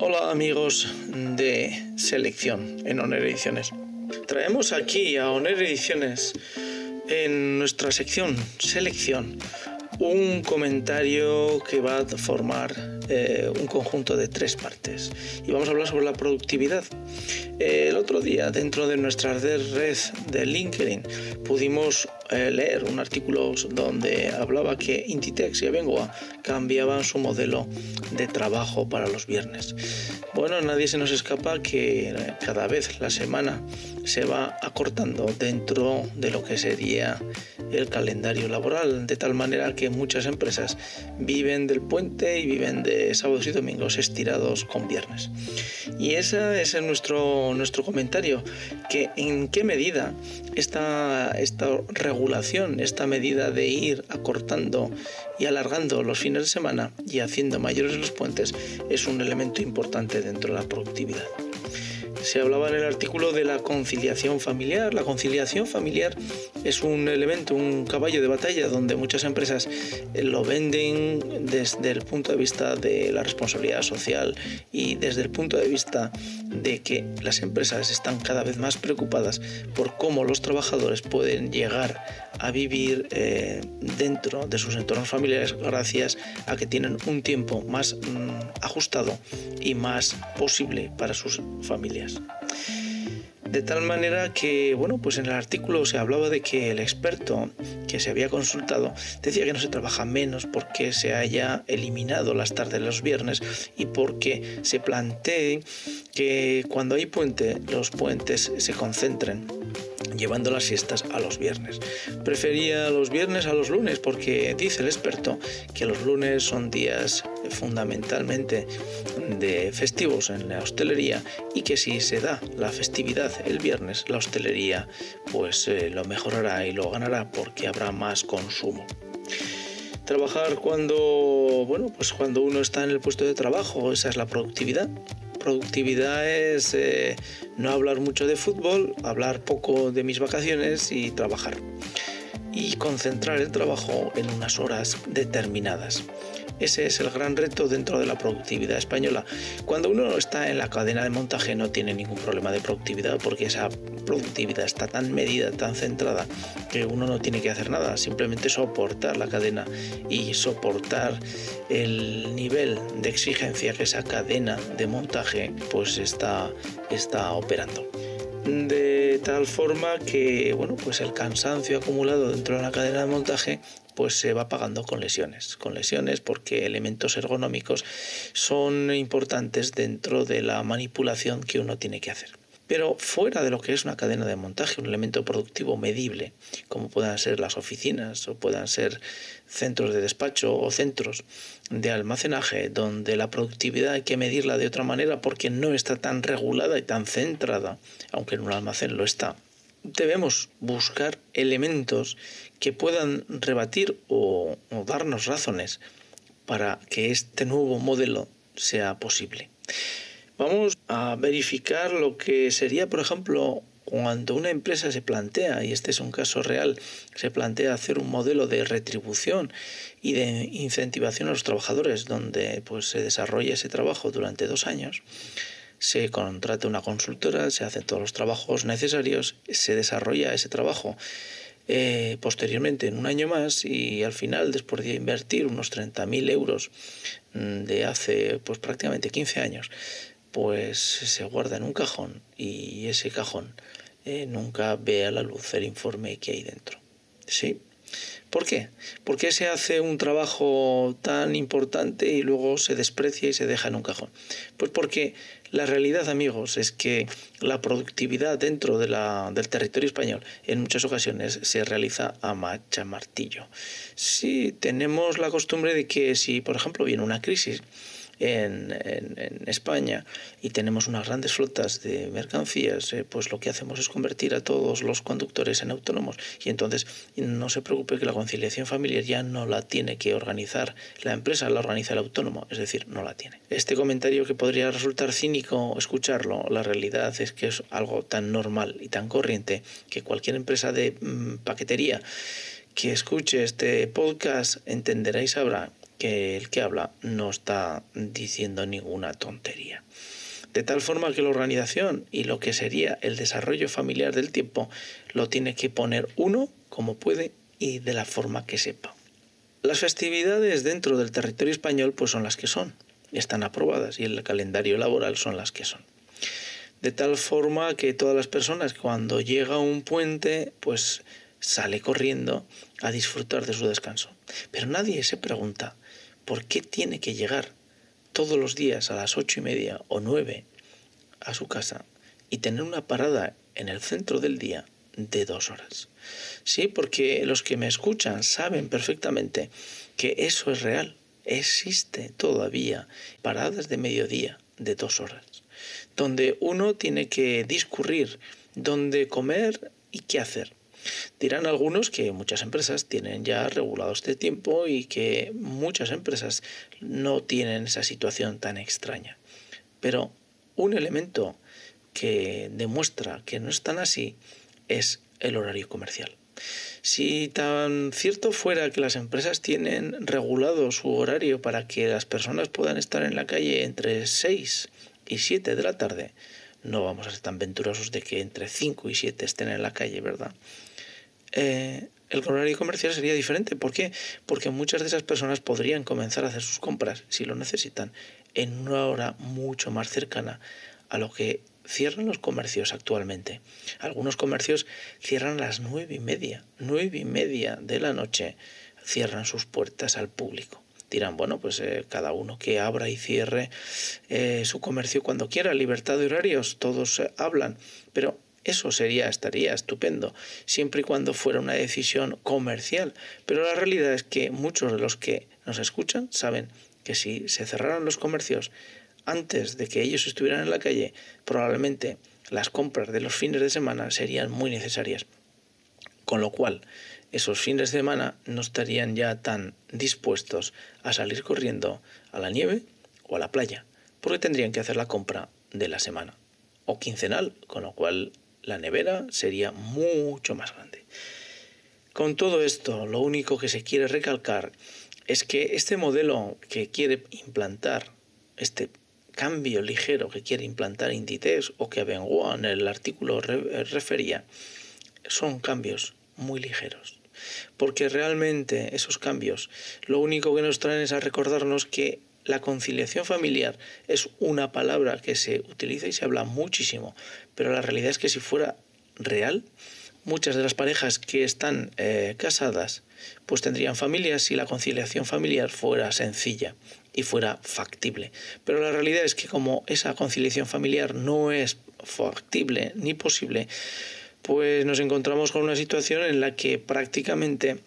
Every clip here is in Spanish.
Hola amigos de Selección en Honor Ediciones. Traemos aquí a Honor Ediciones en nuestra sección Selección un comentario que va a formar eh, un conjunto de tres partes y vamos a hablar sobre la productividad. el otro día dentro de nuestra red de LinkedIn pudimos eh, leer un artículo donde hablaba que Intitex y Abengoa cambiaban su modelo de trabajo para los viernes. Bueno, nadie se nos escapa que cada vez la semana se va acortando dentro de lo que sería el calendario laboral, de tal manera que muchas empresas viven del puente y viven de sábados y domingos estirados con viernes. Y ese es nuestro, nuestro comentario, que en qué medida esta, esta regulación, esta medida de ir acortando y alargando los fines de semana y haciendo mayores los puentes es un elemento importante dentro de la productividad se hablaba en el artículo de la conciliación familiar. La conciliación familiar es un elemento, un caballo de batalla donde muchas empresas eh, lo venden desde el punto de vista de la responsabilidad social y desde el punto de vista de que las empresas están cada vez más preocupadas por cómo los trabajadores pueden llegar a vivir eh, dentro de sus entornos familiares gracias a que tienen un tiempo más mm, ajustado y más posible para sus familias. De tal manera que, bueno, pues en el artículo se hablaba de que el experto que se había consultado decía que no se trabaja menos porque se haya eliminado las tardes de los viernes y porque se plantee que cuando hay puente los puentes se concentren llevando las siestas a los viernes. Prefería los viernes a los lunes porque dice el experto que los lunes son días fundamentalmente de festivos en la hostelería y que si se da la festividad el viernes, la hostelería pues eh, lo mejorará y lo ganará porque habrá más consumo trabajar cuando bueno pues cuando uno está en el puesto de trabajo esa es la productividad productividad es eh, no hablar mucho de fútbol, hablar poco de mis vacaciones y trabajar. Y concentrar el trabajo en unas horas determinadas. Ese es el gran reto dentro de la productividad española. Cuando uno está en la cadena de montaje no tiene ningún problema de productividad porque esa productividad está tan medida, tan centrada, que uno no tiene que hacer nada, simplemente soportar la cadena y soportar el nivel de exigencia que esa cadena de montaje pues está, está operando de tal forma que bueno pues el cansancio acumulado dentro de la cadena de montaje pues se va pagando con lesiones con lesiones porque elementos ergonómicos son importantes dentro de la manipulación que uno tiene que hacer pero fuera de lo que es una cadena de montaje, un elemento productivo medible, como puedan ser las oficinas o puedan ser centros de despacho o centros de almacenaje, donde la productividad hay que medirla de otra manera porque no está tan regulada y tan centrada, aunque en un almacén lo está. Debemos buscar elementos que puedan rebatir o, darnos razones para que este nuevo modelo sea posible. Vamos a verificar lo que sería, por ejemplo, cuando una empresa se plantea, y este es un caso real, se plantea hacer un modelo de retribución y de incentivación a los trabajadores, donde pues se desarrolla ese trabajo durante dos años, se contrata una consultora, se hacen todos los trabajos necesarios, se desarrolla ese trabajo eh, posteriormente en un año más y al final, después de invertir unos 30.000 euros mm, de hace pues prácticamente 15 años, pues se guarda en un cajón y ese cajón eh, nunca ve a la luz el informe que hay dentro. ¿Sí? ¿Por qué? ¿Por qué se hace un trabajo tan importante y luego se desprecia y se deja en un cajón? Pues porque la realidad, amigos, es que la productividad dentro de la, del territorio español en muchas ocasiones se realiza a macha martillo. Sí, tenemos la costumbre de que si, por ejemplo, viene una crisis, en, España y tenemos unas grandes flotas de mercancías, eh, pues lo que hacemos es convertir a todos los conductores en autónomos y entonces no se preocupe que la conciliación familiar ya no la tiene que organizar la empresa, la organiza el autónomo, es decir, no la tiene. Este comentario que podría resultar cínico escucharlo, la realidad es que es algo tan normal y tan corriente que cualquier empresa de mm, paquetería que escuche este podcast entenderá y sabrá que el que habla no está diciendo ninguna tontería. De tal forma que la organización y lo que sería el desarrollo familiar del tiempo lo tiene que poner uno como puede y de la forma que sepa. Las festividades dentro del territorio español pues son las que son, están aprobadas y el calendario laboral son las que son. De tal forma que todas las personas cuando llega un puente pues sale corriendo a disfrutar de su descanso. Pero nadie se pregunta por qué tiene que llegar todos los días a las ocho y media o nueve a su casa y tener una parada en el centro del día de dos horas. Sí, porque los que me escuchan saben perfectamente que eso es real. Existe todavía paradas de mediodía de dos horas, donde uno tiene que discurrir dónde comer y qué hacer. Dirán algunos que muchas empresas tienen ya regulado este tiempo y que muchas empresas no tienen esa situación tan extraña. Pero un elemento que demuestra que no están así es el horario comercial. Si tan cierto fuera que las empresas tienen regulado su horario para que las personas puedan estar en la calle entre 6 y 7 de la tarde, no vamos a ser tan venturosos de que entre 5 y 7 estén en la calle, ¿verdad? Eh, el horario comercial sería diferente. ¿Por qué? Porque muchas de esas personas podrían comenzar a hacer sus compras, si lo necesitan, en una hora mucho más cercana a lo que cierran los comercios actualmente. Algunos comercios cierran a las nueve y media, nueve y media de la noche, cierran sus puertas al público. Dirán, bueno, pues eh, cada uno que abra y cierre eh, su comercio cuando quiera, libertad de horarios, todos eh, hablan, pero eso sería, estaría estupendo, siempre y cuando fuera una decisión comercial. Pero la realidad es que muchos de los que nos escuchan saben que si se cerraran los comercios antes de que ellos estuvieran en la calle, probablemente las compras de los fines de semana serían muy necesarias. Con lo cual, esos fines de semana no estarían ya tan dispuestos a salir corriendo a la nieve o a la playa, porque tendrían que hacer la compra de la semana o quincenal, con lo cual la nevera sería mucho más grande. Con todo esto, lo único que se quiere recalcar es que este modelo que quiere implantar, este cambio ligero que quiere implantar Inditex o que Abengoa en el artículo refería, son cambios muy ligeros. Porque realmente esos cambios lo único que nos traen es a recordarnos que la conciliación familiar es una palabra que se utiliza y se habla muchísimo, pero la realidad es que si fuera real, muchas de las parejas que están eh, casadas pues tendrían familias si la conciliación familiar fuera sencilla y fuera factible. Pero la realidad es que como esa conciliación familiar no es factible ni posible, pues nos encontramos con una situación en la que prácticamente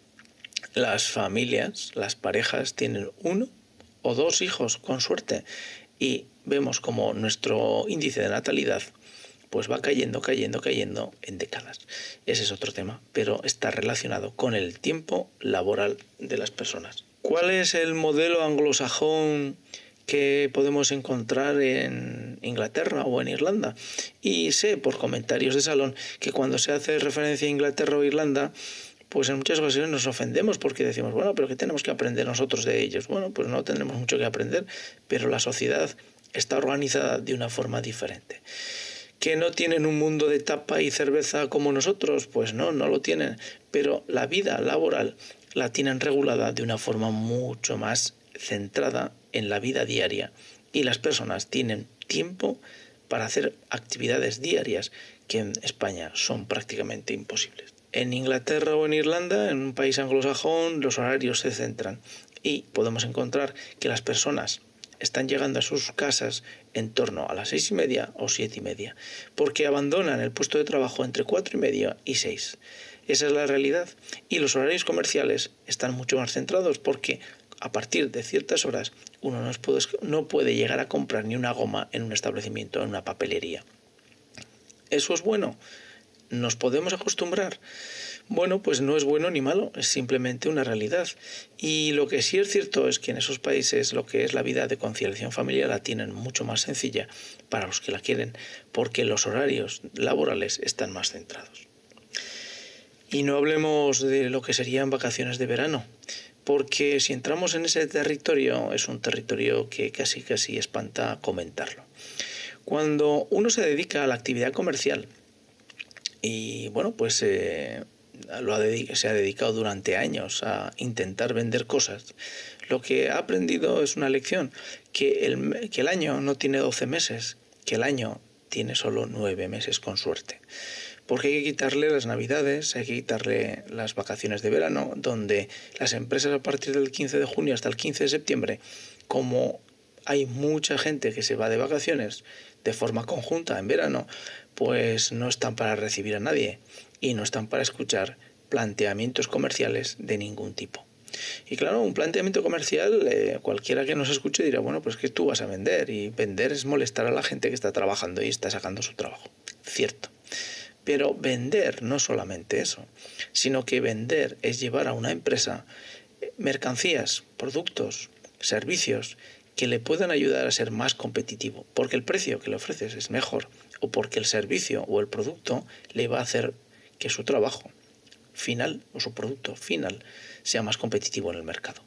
las familias, las parejas tienen uno o dos hijos con suerte y vemos como nuestro índice de natalidad pues va cayendo, cayendo, cayendo en décadas. Ese es otro tema, pero está relacionado con el tiempo laboral de las personas. ¿Cuál es el modelo anglosajón que podemos encontrar en Inglaterra o en Irlanda? Y sé por comentarios de salón que cuando se hace referencia a Inglaterra o Irlanda, pues en muchas ocasiones nos ofendemos porque decimos, bueno, pero ¿qué tenemos que aprender nosotros de ellos? Bueno, pues no tendremos mucho que aprender, pero la sociedad está organizada de una forma diferente. ¿Que no tienen un mundo de tapa y cerveza como nosotros? Pues no, no lo tienen. Pero la vida laboral la tienen regulada de una forma mucho más centrada en la vida diaria. Y las personas tienen tiempo para hacer actividades diarias que en España son prácticamente imposibles. En Inglaterra o en Irlanda, en un país anglosajón, los horarios se centran y podemos encontrar que las personas están llegando a sus casas en torno a las seis y media o siete y media, porque abandonan el puesto de trabajo entre cuatro y media y seis. Esa es la realidad. Y los horarios comerciales están mucho más centrados porque a partir de ciertas horas uno no puede, no puede llegar a comprar ni una goma en un establecimiento, en una papelería. ¿Eso es bueno? ¿Nos podemos acostumbrar? Bueno, pues no es bueno ni malo, es simplemente una realidad. Y lo que sí es cierto es que en esos países lo que es la vida de conciliación familiar la tienen mucho más sencilla para los que la quieren, porque los horarios laborales están más centrados. Y no hablemos de lo que serían vacaciones de verano, porque si entramos en ese territorio es un territorio que casi casi espanta comentarlo. Cuando uno se dedica a la actividad comercial y bueno, pues eh, se ha dedicado durante años a intentar vender cosas, lo que ha aprendido es una lección, que el, que el año no tiene 12 meses, que el año tiene solo 9 meses con suerte porque hay que quitarle las navidades, hay que quitarle las vacaciones de verano, donde las empresas a partir del 15 de junio hasta el 15 de septiembre, como hay mucha gente que se va de vacaciones de forma conjunta en verano, pues no están para recibir a nadie y no están para escuchar planteamientos comerciales de ningún tipo. Y claro, un planteamiento comercial, eh, cualquiera que nos escuche dirá, bueno, pues que tú vas a vender y vender es molestar a la gente que está trabajando y está sacando su trabajo. Cierto. Pero vender no solamente eso, sino que vender es llevar a una empresa eh, mercancías, productos, servicios que le puedan ayudar a ser más competitivo, porque el precio que le ofreces es mejor o porque el servicio o el producto le va a hacer que su trabajo final o su producto final sea más competitivo en el mercado.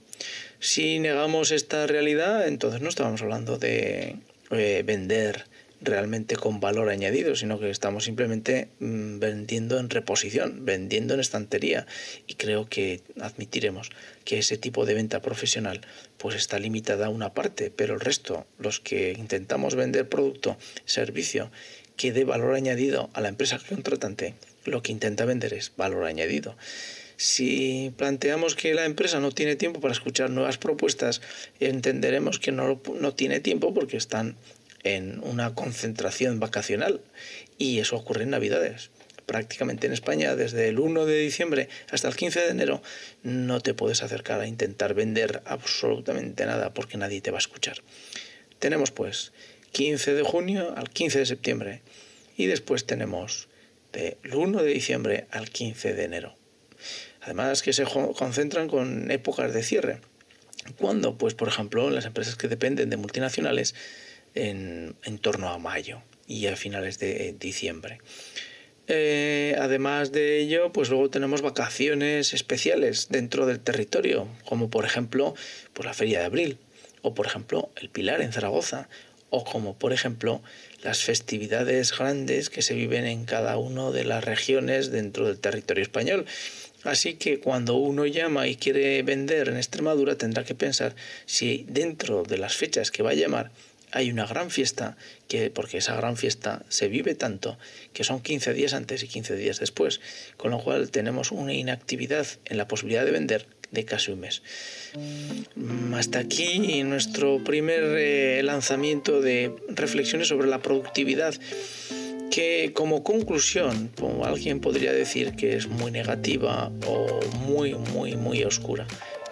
Si negamos esta realidad, entonces no estamos hablando de eh, vender realmente con valor añadido, sino que estamos simplemente mm, vendiendo en reposición, vendiendo en estantería. Y creo que admitiremos que ese tipo de venta profesional pues está limitada a una parte, pero el resto, los que intentamos vender producto, servicio que dé valor añadido a la empresa contratante, lo que intenta vender es valor añadido. Si planteamos que la empresa no tiene tiempo para escuchar nuevas propuestas, entenderemos que no, no tiene tiempo porque están en una concentración vacacional y eso ocurre en Navidades. Prácticamente en España, desde el 1 de diciembre hasta el 15 de enero, no te puedes acercar a intentar vender absolutamente nada porque nadie te va a escuchar. Tenemos pues 15 de junio al 15 de septiembre y después tenemos del 1 de diciembre al 15 de enero. Además que se concentran con épocas de cierre. ¿Cuándo? Pues por ejemplo, las empresas que dependen de multinacionales en, torno a mayo y a finales de diciembre. Eh, además de ello, pues luego tenemos vacaciones especiales dentro del territorio, como por ejemplo pues la Feria de Abril, o por ejemplo el Pilar en Zaragoza, o como por ejemplo las festividades grandes que se viven en cada una de las regiones dentro del territorio español. Así que cuando uno llama y quiere vender en Extremadura tendrá que pensar si dentro de las fechas que va a llamar hay una gran fiesta, que, porque esa gran fiesta se vive tanto que son 15 días antes y 15 días después, con lo cual tenemos una inactividad en la posibilidad de vender de casi un mes. Mm, hasta aquí nuestro primer eh, lanzamiento de reflexiones sobre la productividad que como conclusión alguien podría decir que es muy negativa o muy muy muy oscura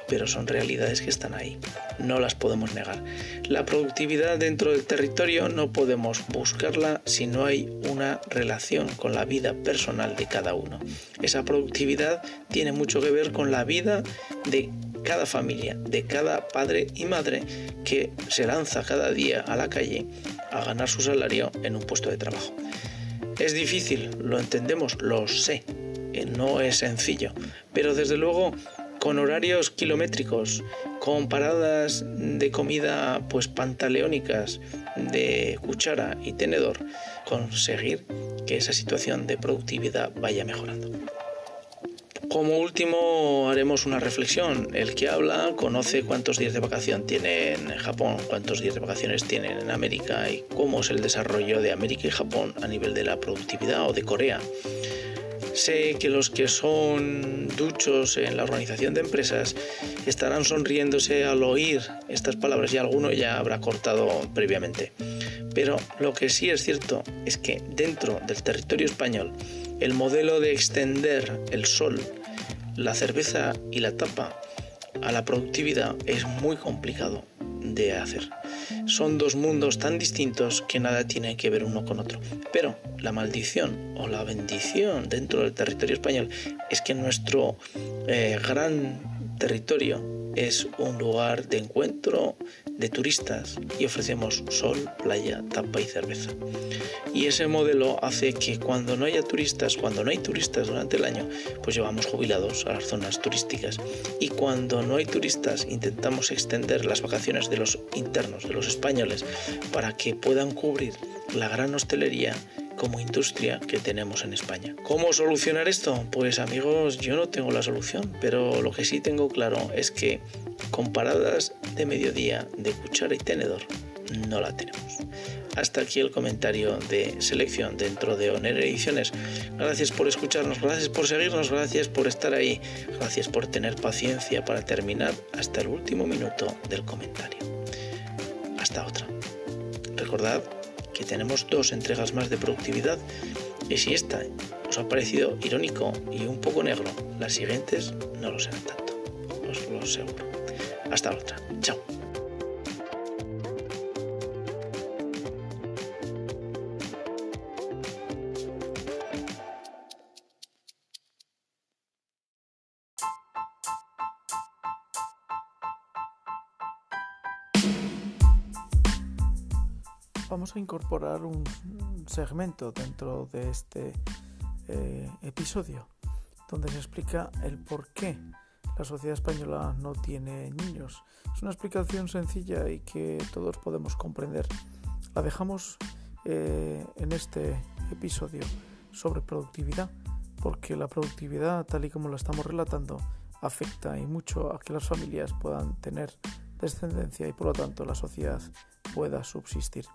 pero son realidades que están ahí, no las podemos negar. La productividad dentro del territorio no podemos buscarla si no hay una relación con la vida personal de cada uno. Esa productividad tiene mucho que ver con la vida de cada familia, de cada padre y madre que se lanza cada día a la calle a ganar su salario en un puesto de trabajo. Es difícil, lo entendemos, lo sé, eh, no es sencillo, pero desde luego con horarios kilométricos, con paradas de comida pues pantaleónicas de cuchara y tenedor, conseguir que esa situación de productividad vaya mejorando. Como último haremos una reflexión. El que habla conoce cuántos días de vacación tiene en Japón, cuántos días de vacaciones tienen en América y cómo es el desarrollo de América y Japón a nivel de la productividad o de Corea. Sé que los que son duchos en la organización de empresas estarán sonriéndose al oír estas palabras y alguno ya habrá cortado previamente. Pero lo que sí es cierto es que dentro del territorio español el modelo de extender el sol, la cerveza y la tapa a la productividad es muy complicado de hacer. Son dos mundos tan distintos que nada tienen que ver uno con otro. Pero la maldición o la bendición dentro del territorio español es que nuestro eh, gran territorio es un lugar de encuentro, de turistas y ofrecemos sol, playa, tapa y cerveza. Y ese modelo hace que cuando no haya turistas, cuando no hay turistas durante el año, pues llevamos jubilados a las zonas turísticas. Y cuando no hay turistas, intentamos extender las vacaciones de los internos, de los españoles, para que puedan cubrir la gran hostelería como industria que tenemos en España. ¿Cómo solucionar esto? Pues amigos, yo no tengo la solución, pero lo que sí tengo claro es que con paradas de mediodía de cuchara y tenedor no la tenemos. Hasta aquí el comentario de selección dentro de Oner Ediciones. Gracias por escucharnos, gracias por seguirnos, gracias por estar ahí, gracias por tener paciencia para terminar hasta el último minuto del comentario. Hasta otra. Recordad que tenemos dos entregas más de productividad y si esta os ha parecido irónico y un poco negro, las siguientes no lo serán tanto, os lo aseguro. Hasta la otra, chao. A incorporar un segmento dentro de este eh, episodio donde se explica el por qué la sociedad española no tiene niños. Es una explicación sencilla y que todos podemos comprender. La dejamos eh, en este episodio sobre productividad porque la productividad tal y como la estamos relatando afecta y mucho a que las familias puedan tener descendencia y por lo tanto la sociedad pueda subsistir.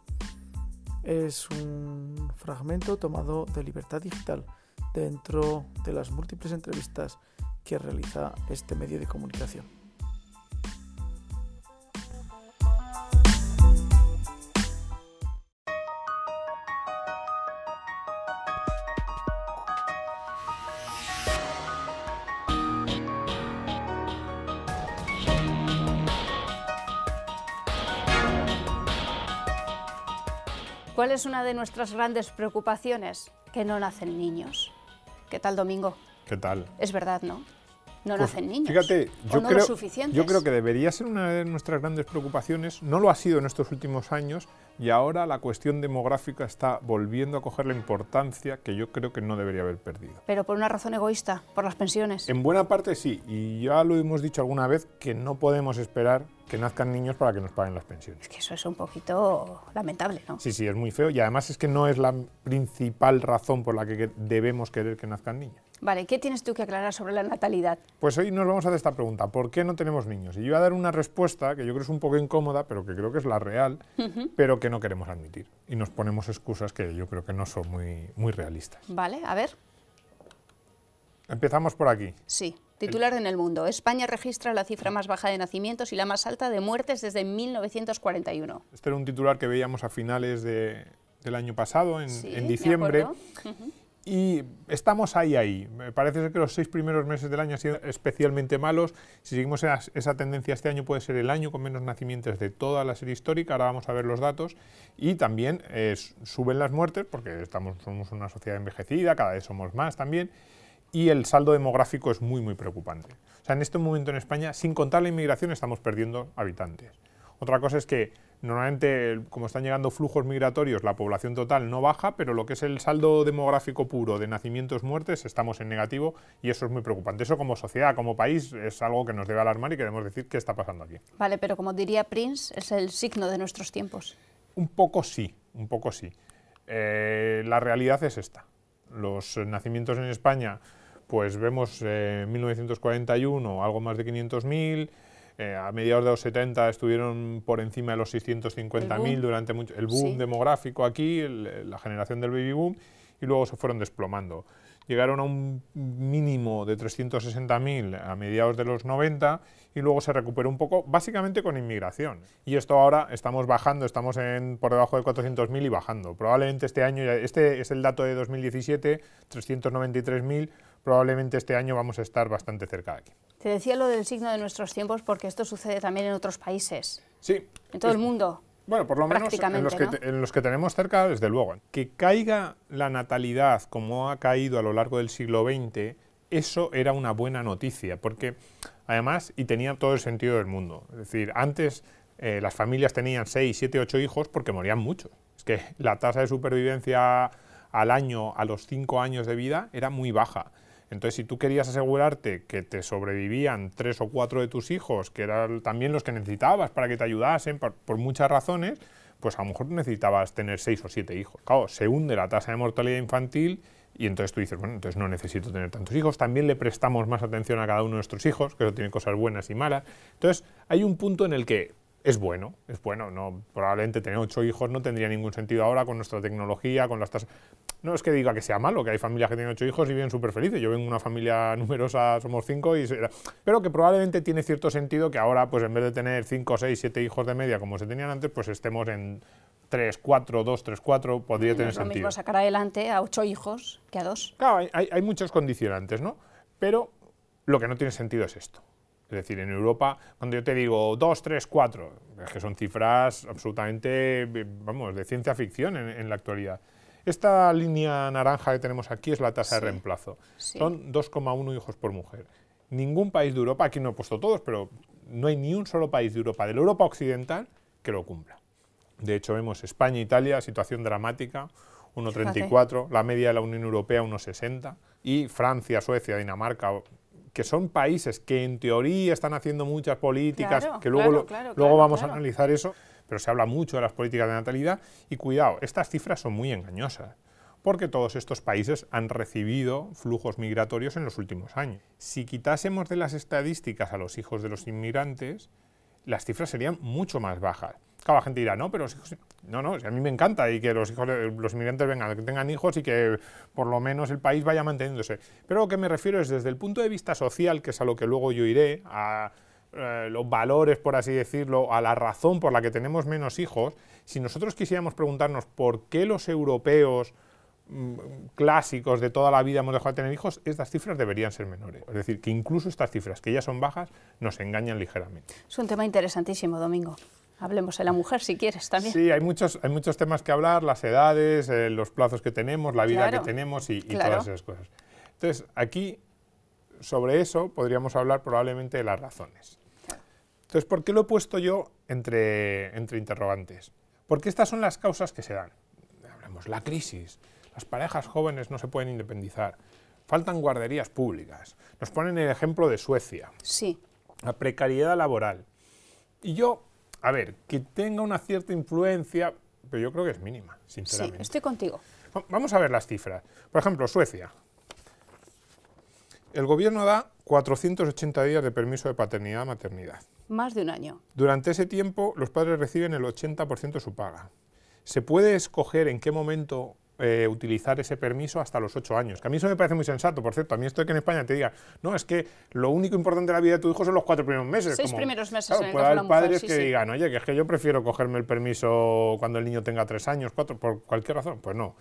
Es un fragmento tomado de Libertad Digital dentro de las múltiples entrevistas que realiza este medio de comunicación. ¿Cuál es una de nuestras grandes preocupaciones? Que no nacen niños. ¿Qué tal, Domingo? ¿Qué tal? Es verdad, ¿no? No pues nacen niños. Fíjate, yo, creo, yo creo que debería ser una de nuestras grandes preocupaciones. No lo ha sido en estos últimos años y ahora la cuestión demográfica está volviendo a coger la importancia que yo creo que no debería haber perdido. Pero por una razón egoísta, por las pensiones. En buena parte sí, y ya lo hemos dicho alguna vez que no podemos esperar que nazcan niños para que nos paguen las pensiones. Es que eso es un poquito lamentable, ¿no? Sí, sí, es muy feo y además es que no es la principal razón por la que debemos querer que nazcan niños. Vale, ¿qué tienes tú que aclarar sobre la natalidad? Pues hoy nos vamos a hacer esta pregunta, ¿por qué no tenemos niños? Y yo voy a dar una respuesta que yo creo es un poco incómoda, pero que creo que es la real, pero que no queremos admitir. Y nos ponemos excusas que yo creo que no son muy, muy realistas. Vale, a ver. Empezamos por aquí. Sí. Titular en el mundo. España registra la cifra más baja de nacimientos y la más alta de muertes desde 1941. Este era un titular que veíamos a finales de, del año pasado, en, en diciembre. Y estamos ahí, ahí. Parece ser que los seis primeros meses del año han sido especialmente malos. Si seguimos esa, tendencia este año puede ser el año con menos nacimientos de toda la serie histórica. Ahora vamos a ver los datos. Y también eh, suben las muertes porque estamos, somos una sociedad envejecida, cada vez somos más también y el saldo demográfico es muy, muy preocupante. O sea, en este momento en España, sin contar la inmigración, estamos perdiendo habitantes. Otra cosa es que normalmente, como están llegando flujos migratorios, la población total no baja, pero lo que es el saldo demográfico puro de nacimientos muertes, estamos en negativo y eso es muy preocupante. Eso como sociedad, como país, es algo que nos debe alarmar y queremos decir qué está pasando aquí. Vale, pero como diría Prince, es el signo de nuestros tiempos. Un poco sí, un poco sí. Eh, la realidad es esta. Los nacimientos en España pues vemos en 1941 algo más de 500.000, eh, a mediados de los 70 estuvieron por encima de los 650.000 durante mucho, el boom demográfico aquí, la generación del baby boom, y luego se fueron desplomando. Llegaron a un mínimo de 360.000 a mediados de los 90 y luego se recuperó un poco, básicamente con inmigración. Y esto ahora estamos bajando, estamos en, por debajo de 400.000 y bajando. Probablemente este año, este es el dato de 2017, 393.000 probablemente este año vamos a estar bastante cerca de aquí. Te decía lo del signo de nuestros tiempos porque esto sucede también en otros países. Sí. En todo el mundo. Bueno, por lo menos en los, que en los que tenemos cerca, desde luego. Que caiga la natalidad como ha caído a lo largo del siglo XX, eso era una buena noticia, porque además, y tenía todo el sentido del mundo. Es decir, antes eh, las familias tenían 6, 7, 8 hijos porque morían muchos. Es que la tasa de supervivencia al año, a los 5 años de vida, era muy baja. Entonces, si tú querías asegurarte que te sobrevivían tres o cuatro de tus hijos, que eran también los que necesitabas para que te ayudasen, por, muchas razones, pues a lo mejor necesitabas tener seis o siete hijos. Claro, se hunde la tasa de mortalidad infantil y entonces tú dices, bueno, entonces no necesito tener tantos hijos. También le prestamos más atención a cada uno de nuestros hijos, que eso tiene cosas buenas y malas. Entonces, hay un punto en el que es bueno, es bueno. No, probablemente tener ocho hijos no tendría ningún sentido ahora con nuestra tecnología, con las tasas. No es que diga que sea malo, que hay familias que tienen ocho hijos y viven súper felices. Yo vengo de una familia numerosa, somos cinco, y pero que probablemente tiene cierto sentido que ahora, pues en vez de tener cinco, seis, siete hijos de media como se tenían antes, pues estemos en tres, cuatro, dos, tres, cuatro, podría tener sentido. Es lo mismo sacar adelante a ocho hijos que a dos. Claro, hay, hay muchos condicionantes, ¿no? Pero lo que no tiene sentido es esto. Es decir, en Europa, cuando yo te digo 2, 3, 4, es que son cifras absolutamente, vamos, de ciencia ficción en, la actualidad. Esta línea naranja que tenemos aquí es la tasa de reemplazo. Son 2,1 hijos por mujer. Ningún país de Europa, aquí no he puesto todos, pero no hay ni un solo país de Europa, de la Europa occidental, que lo cumpla. De hecho, vemos España e Italia, situación dramática, 1,34, la media de la Unión Europea 1,60, y Francia, Suecia, Dinamarca, que son países que en teoría están haciendo muchas políticas, que luego, luego vamos a analizar eso, pero se habla mucho de las políticas de natalidad y cuidado, estas cifras son muy engañosas porque todos estos países han recibido flujos migratorios en los últimos años. Si quitásemos de las estadísticas a los hijos de los inmigrantes, las cifras serían mucho más bajas. Cada gente dirá, no, pero los hijos... No, no, a mí me encanta y que los hijos, los inmigrantes vengan, que tengan hijos y que por lo menos el país vaya manteniéndose. Pero lo que me refiero es desde el punto de vista social, que es a lo que luego yo iré, a eh, los valores, por así decirlo, a la razón por la que tenemos menos hijos, si nosotros quisiéramos preguntarnos por qué los europeos mm, clásicos de toda la vida hemos dejado de tener hijos, estas cifras deberían ser menores. Es decir, que incluso estas cifras, que ya son bajas, nos engañan ligeramente. Es un tema interesantísimo, Domingo. Hablemos de la mujer si quieres también. Sí, hay muchos, hay muchos temas que hablar, las edades, eh, los plazos que tenemos, la vida que tenemos y, todas esas cosas. Entonces, aquí, sobre eso, podríamos hablar probablemente de las razones. Entonces, ¿por qué lo he puesto yo entre, entre interrogantes? Porque estas son las causas que se dan. Hablamos, la crisis, las parejas jóvenes no se pueden independizar, faltan guarderías públicas, nos ponen el ejemplo de Suecia, sí. la precariedad laboral. Y yo a ver, que tenga una cierta influencia, pero yo creo que es mínima, sinceramente. Sí, estoy contigo. Vamos a ver las cifras. Por ejemplo, Suecia. El gobierno da 480 días de permiso de paternidad-maternidad. Más de un año. Durante ese tiempo, los padres reciben el 80% de su paga. Se puede escoger en qué momento eh, utilizar ese permiso hasta los ocho años. Que a mí eso me parece muy sensato, por cierto. A mí esto de que en España te diga, no, es que lo único importante de la vida de tu hijo son los cuatro primeros meses. Seis primeros meses. Claro, puede haber padres que digan, oye, que es que yo prefiero cogerme el permiso cuando el niño tenga tres años, cuatro, por cualquier razón. Pues no.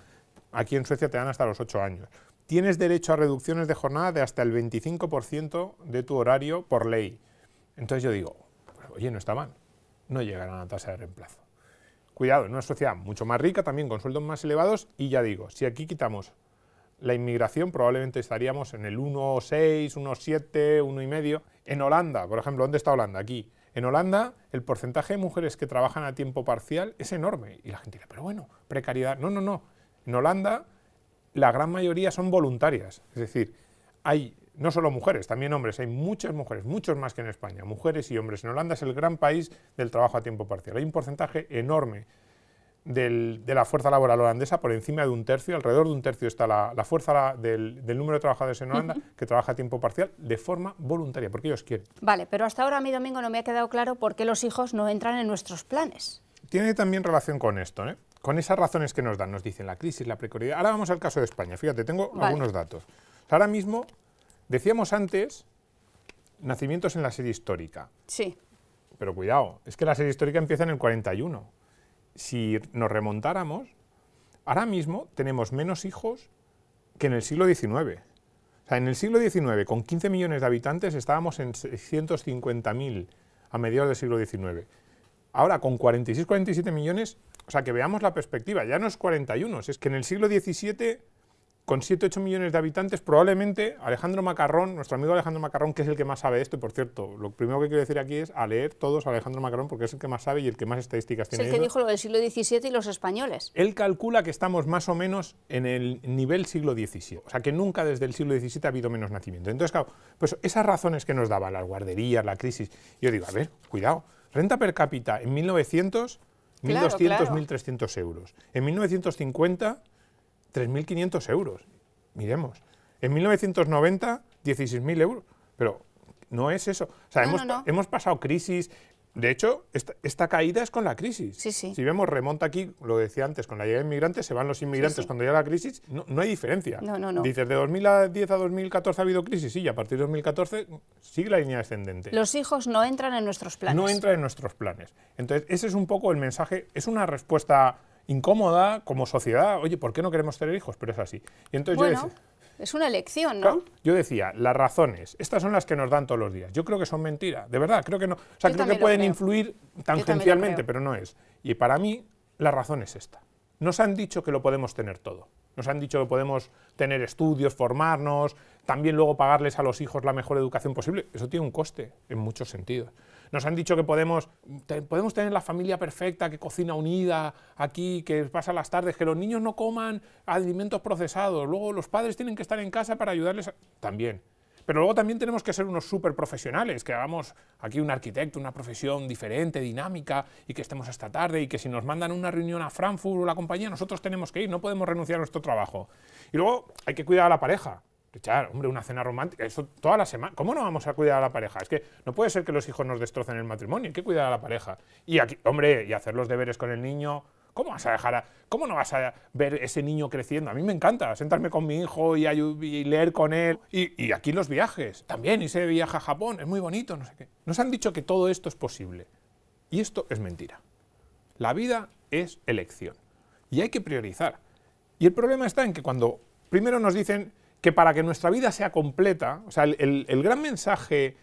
Aquí en Suecia te dan hasta los ocho años. Tienes derecho a reducciones de jornada de hasta el 25% de tu horario por ley. Entonces yo digo, oye, no está mal. No llegan a la tasa de reemplazo. Cuidado, en una sociedad mucho más rica, también con sueldos más elevados, y ya digo, si aquí quitamos la inmigración, probablemente estaríamos en el 1,6, 1,7, 1,5. En Holanda, por ejemplo, ¿dónde está Holanda? Aquí. En Holanda, el porcentaje de mujeres que trabajan a tiempo parcial es enorme. Y la gente dice, pero bueno, precariedad. No, no, no. En Holanda, la gran mayoría son voluntarias. Es decir, hay no solo mujeres, también hombres, hay muchas mujeres, muchos más que en España, mujeres y hombres. En Holanda es el gran país del trabajo a tiempo parcial. Hay un porcentaje enorme de la fuerza laboral holandesa, por encima de un tercio, alrededor de un tercio está la, fuerza del, número de trabajadores en Holanda que trabaja a tiempo parcial de forma voluntaria, porque ellos quieren. Vale, pero hasta ahora a mí, Domingo, no me ha quedado claro por qué los hijos no entran en nuestros planes. Tiene también relación con esto, ¿eh? con esas razones que nos dan, nos dicen la crisis, la precariedad. Ahora vamos al caso de España, fíjate, tengo algunos datos. Ahora mismo Decíamos antes nacimientos en la serie histórica. Sí. Pero cuidado, es que la serie histórica empieza en el 41. Si nos remontáramos, ahora mismo tenemos menos hijos que en el siglo XIX. O sea, en el siglo XIX, con 15 millones de habitantes, estábamos en 650.000 a mediados del siglo XIX. Ahora, con 46, 47 millones, o sea, que veamos la perspectiva, ya no es 41, es que en el siglo XVII con 7-8 millones de habitantes, probablemente Alejandro Macarrón, nuestro amigo Alejandro Macarrón, que es el que más sabe esto, y por cierto, lo primero que quiero decir aquí es a leer todos a Alejandro Macarrón, porque es el que más sabe y el que más estadísticas tiene. Es el que dijo lo del siglo XVII y los españoles. Él calcula que estamos más o menos en el nivel siglo XVII, o sea que nunca desde el siglo XVII ha habido menos nacimientos. Entonces, claro, pues esas razones que nos daban las guarderías, la crisis, yo digo, a ver, cuidado, renta per cápita en 1900, 1.200, 1.300 euros. En 1950, 3.500 euros. Miremos. En 1990, 16.000 euros. Pero no es eso. O sea, hemos, hemos, pasado crisis. De hecho, esta, caída es con la crisis. Si vemos, remonta aquí, lo decía antes, con la llegada de inmigrantes, se van los inmigrantes cuando llega la crisis, no, hay diferencia. No, no, no. Dices, de 2010 a 2014 ha habido crisis, sí, y a partir de 2014 sigue la línea descendente. Los hijos no entran en nuestros planes. No entran en nuestros planes. Entonces, ese es un poco el mensaje, es una respuesta incómoda como sociedad. Oye, ¿por qué no queremos tener hijos? Pero es así. Y entonces bueno, es una elección, ¿no? yo decía, las razones, estas son las que nos dan todos los días. Yo creo que son mentiras, de verdad, creo que no. O sea, creo que pueden influir tangencialmente, pero no es. Y para mí, la razón es esta. Nos han dicho que lo podemos tener todo. Nos han dicho que podemos tener estudios, formarnos, también luego pagarles a los hijos la mejor educación posible. Eso tiene un coste en muchos sentidos. Nos han dicho que podemos, podemos tener la familia perfecta, que cocina unida aquí, que pasa las tardes, que los niños no coman alimentos procesados, luego los padres tienen que estar en casa para ayudarles también. Pero luego también tenemos que ser unos súper profesionales, que hagamos aquí un arquitecto, una profesión diferente, dinámica, y que estemos esta tarde, y que si nos mandan una reunión a Frankfurt o la compañía, nosotros tenemos que ir, no podemos renunciar a nuestro trabajo. Y luego hay que cuidar a la pareja. Echar, hombre, una cena romántica, eso toda la semana. ¿Cómo no vamos a cuidar a la pareja? Es que no puede ser que los hijos nos destrocen el matrimonio, hay que cuidar a la pareja. Y aquí, hombre, y hacer los deberes con el niño. ¿Cómo vas a dejar a, cómo no vas a ver ese niño creciendo? A mí me encanta sentarme con mi hijo y, leer con él. Y, y, aquí los viajes, también, y se viaja a Japón, es muy bonito, no sé qué. Nos han dicho que todo esto es posible. Y esto es mentira. La vida es elección. Y hay que priorizar. Y el problema está en que cuando primero nos dicen que para que nuestra vida sea completa, o sea, el, gran mensaje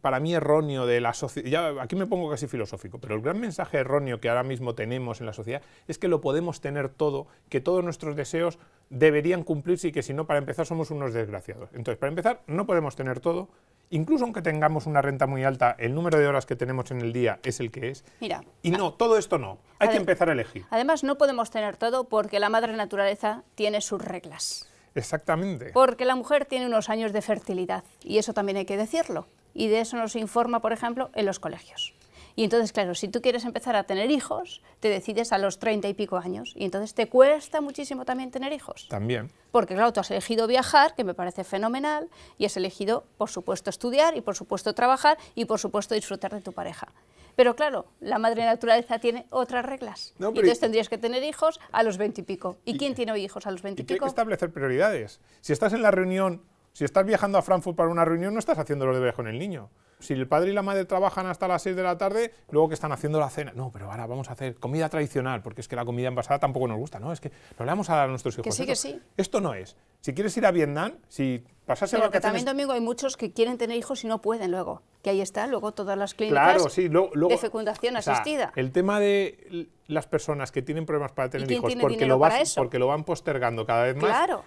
para mí erróneo de la sociedad, aquí me pongo casi filosófico, pero el gran mensaje erróneo que ahora mismo tenemos en la sociedad es que lo podemos tener todo, que todos nuestros deseos deberían cumplirse y que si no, para empezar, somos unos desgraciados. Entonces, para empezar, no podemos tener todo, incluso aunque tengamos una renta muy alta, el número de horas que tenemos en el día es el que es. Mira, y no, todo esto no, hay que empezar a elegir. Además, no podemos tener todo porque la madre naturaleza tiene sus reglas. Exactamente. Porque la mujer tiene unos años de fertilidad y eso también hay que decirlo. Y de eso nos informa, por ejemplo, en los colegios. Y entonces, claro, si tú quieres empezar a tener hijos, te decides a los treinta y pico años. Y entonces te cuesta muchísimo también tener hijos. También. Porque, claro, tú has elegido viajar, que me parece fenomenal, y has elegido, por supuesto, estudiar, y por supuesto, trabajar, y por supuesto, disfrutar de tu pareja. Pero claro, la madre naturaleza tiene otras reglas. y entonces tendrías que tener hijos a los veintipico. ¿Y, ¿Y, quién tiene hijos a los veintipico? Hay que establecer prioridades. Si estás en la reunión, si estás viajando a Frankfurt para una reunión, no estás haciendo lo de con el niño. Si el padre y la madre trabajan hasta las 6 de la tarde, luego que están haciendo la cena. No, pero ahora vamos a hacer comida tradicional, porque es que la comida envasada tampoco nos gusta, ¿no? Es que no le vamos a dar a nuestros hijos. Que sí, que sí. Esto no es. Si quieres ir a Vietnam, si pasase Pero que también, Domingo, hay muchos que quieren tener hijos y no pueden luego. Que ahí está, luego todas las clínicas de fecundación asistida. El tema de las personas que tienen problemas para tener hijos porque lo, porque lo van postergando cada vez más. Claro.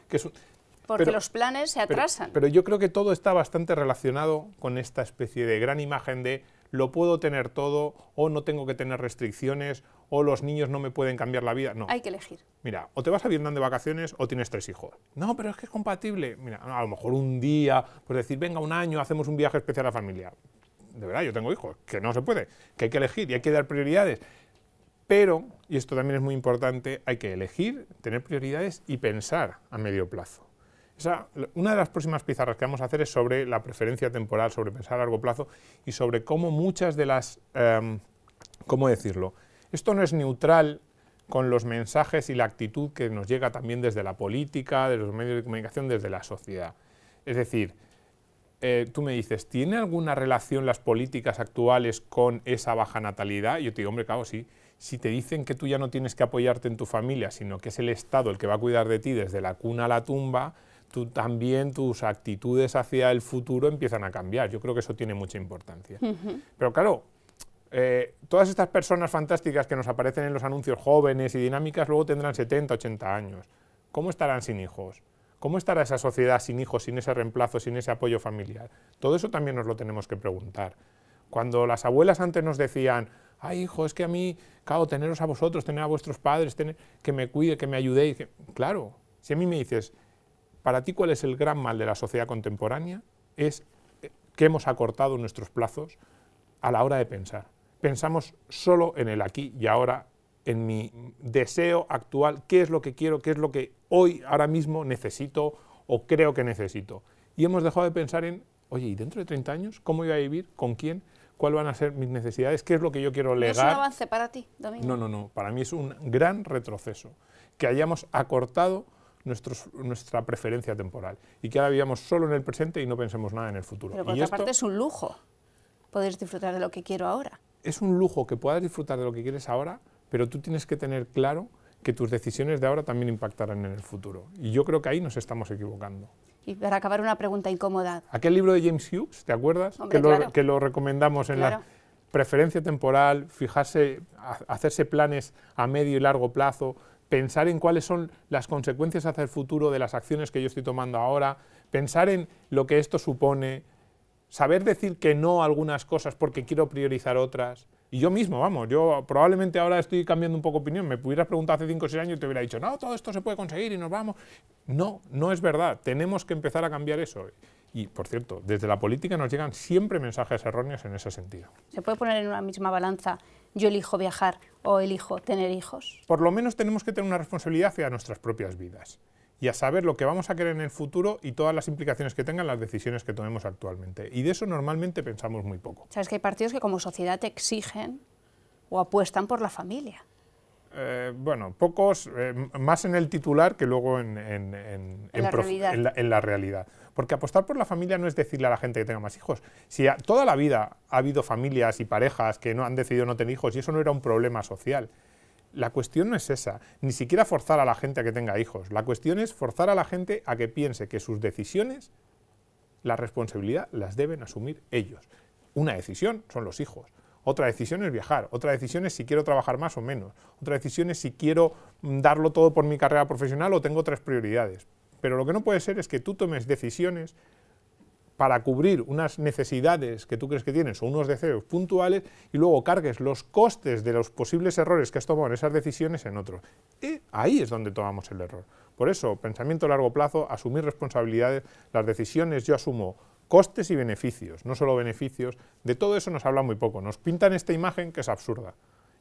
Porque los planes se atrasan. pero, yo creo que todo está bastante relacionado con esta especie de gran imagen de lo puedo tener todo o no tengo que tener restricciones o los niños no me pueden cambiar la vida. No. Hay que elegir. Mira, o te vas a Vietnam de vacaciones o tienes tres hijos. No, pero es que es compatible. Mira, a lo mejor un día, pues decir, venga, un año, hacemos un viaje especial a la familia. De verdad, yo tengo hijos, que no se puede, que hay que elegir y hay que dar prioridades. Pero, y esto también es muy importante, hay que elegir, tener prioridades y pensar a medio plazo una de las próximas pizarras que vamos a hacer es sobre la preferencia temporal, sobre pensar a largo plazo y sobre cómo muchas de las... Em, ¿Cómo decirlo? Esto no es neutral con los mensajes y la actitud que nos llega también desde la política, de los medios de comunicación, desde la sociedad. Es decir, eh, tú me dices, ¿tiene alguna relación las políticas actuales con esa baja natalidad? Yo te digo, hombre, claro, sí. Si te dicen que tú ya no tienes que apoyarte en tu familia, sino que es el Estado el que va a cuidar de ti desde la cuna a la tumba, tú también tus actitudes hacia el futuro empiezan a cambiar. Yo creo que eso tiene mucha importancia. Pero claro, eh, todas estas personas fantásticas que nos aparecen en los anuncios jóvenes y dinámicas luego tendrán 70, 80 años. ¿Cómo estarán sin hijos? ¿Cómo estará esa sociedad sin hijos, sin ese reemplazo, sin ese apoyo familiar? Todo eso también nos lo tenemos que preguntar. Cuando las abuelas antes nos decían, ay hijo, es que a mí, claro, teneros a vosotros, tener a vuestros padres, tener, que me cuide, que me ayudéis. Claro, si a mí me dices, para ti cuál es el gran mal de la sociedad contemporánea, es que hemos acortado nuestros plazos a la hora de pensar. Pensamos solo en el aquí y ahora, en mi deseo actual, qué es lo que quiero, qué es lo que hoy, ahora mismo necesito o creo que necesito. Y hemos dejado de pensar en, oye, ¿y dentro de 30 años cómo voy a vivir? ¿Con quién? ¿Cuáles van a ser mis necesidades? ¿Qué es lo que yo quiero legar? ¿No es un avance para ti, Domingo? No, no, no. Para mí es un gran retroceso. Que hayamos acortado nuestra preferencia temporal y que ahora vivamos solo en el presente y no pensemos nada en el futuro. Pero por otra parte es un lujo poder disfrutar de lo que quiero ahora. Es un lujo que puedas disfrutar de lo que quieres ahora, pero tú tienes que tener claro que tus decisiones de ahora también impactarán en el futuro. Y yo creo que ahí nos estamos equivocando. Y para acabar una pregunta incómoda. Aquel libro de James Hughes, ¿te acuerdas? que, lo, que, lo, recomendamos en la preferencia temporal, fijarse, hacerse planes a medio y largo plazo, pensar en cuáles son las consecuencias hacia el futuro de las acciones que yo estoy tomando ahora, pensar en lo que esto supone, saber decir que no a algunas cosas porque quiero priorizar otras. Y yo mismo, vamos, yo probablemente ahora estoy cambiando un poco de opinión. Me pudieras preguntar hace 5 o 6 años y te hubiera dicho, no, todo esto se puede conseguir y nos vamos. No, no es verdad. Tenemos que empezar a cambiar eso. Y, por cierto, desde la política nos llegan siempre mensajes erróneos en ese sentido. ¿Se puede poner en una misma balanza yo elijo viajar o elijo tener hijos? Por lo menos tenemos que tener una responsabilidad hacia nuestras propias vidas y a saber lo que vamos a querer en el futuro y todas las implicaciones que tengan las decisiones que tomemos actualmente. Y de eso normalmente pensamos muy poco. Sabes que hay partidos que como sociedad te exigen o apuestan por la familia. Eh, bueno, pocos, eh, más en el titular que luego en, la realidad. Porque apostar por la familia no es decirle a la gente que tenga más hijos. Si toda la vida ha habido familias y parejas que no han decidido no tener hijos y eso no era un problema social. La cuestión no es esa, ni siquiera forzar a la gente a que tenga hijos. La cuestión es forzar a la gente a que piense que sus decisiones, la responsabilidad las deben asumir ellos. Una decisión son los hijos. Otra decisión es viajar, otra decisión es si quiero trabajar más o menos, otra decisión es si quiero mm, darlo todo por mi carrera profesional o tengo otras prioridades. Pero lo que no puede ser es que tú tomes decisiones para cubrir unas necesidades que tú crees que tienes o unos deseos puntuales y luego cargues los costes de los posibles errores que has tomado en esas decisiones en otros. Ahí es donde tomamos el error. Por eso, pensamiento a largo plazo, asumir responsabilidades, las decisiones yo asumo costes y beneficios, no solo beneficios, de todo eso nos habla muy poco. Nos pintan esta imagen que es absurda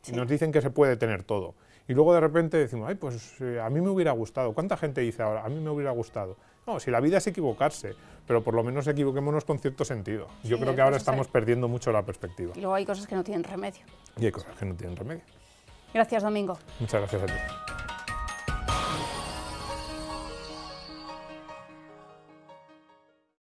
y nos dicen que se puede tener todo. Y luego de repente decimos, ay, pues eh, a mí me hubiera gustado. ¿Cuánta gente dice ahora, a mí me hubiera gustado? No, si la vida es equivocarse, pero por lo menos equivoquémonos con cierto sentido. Yo creo que ahora estamos perdiendo mucho la perspectiva. Y luego hay cosas que no tienen remedio. Y hay cosas que no tienen remedio. Gracias, Domingo. Muchas gracias a ti.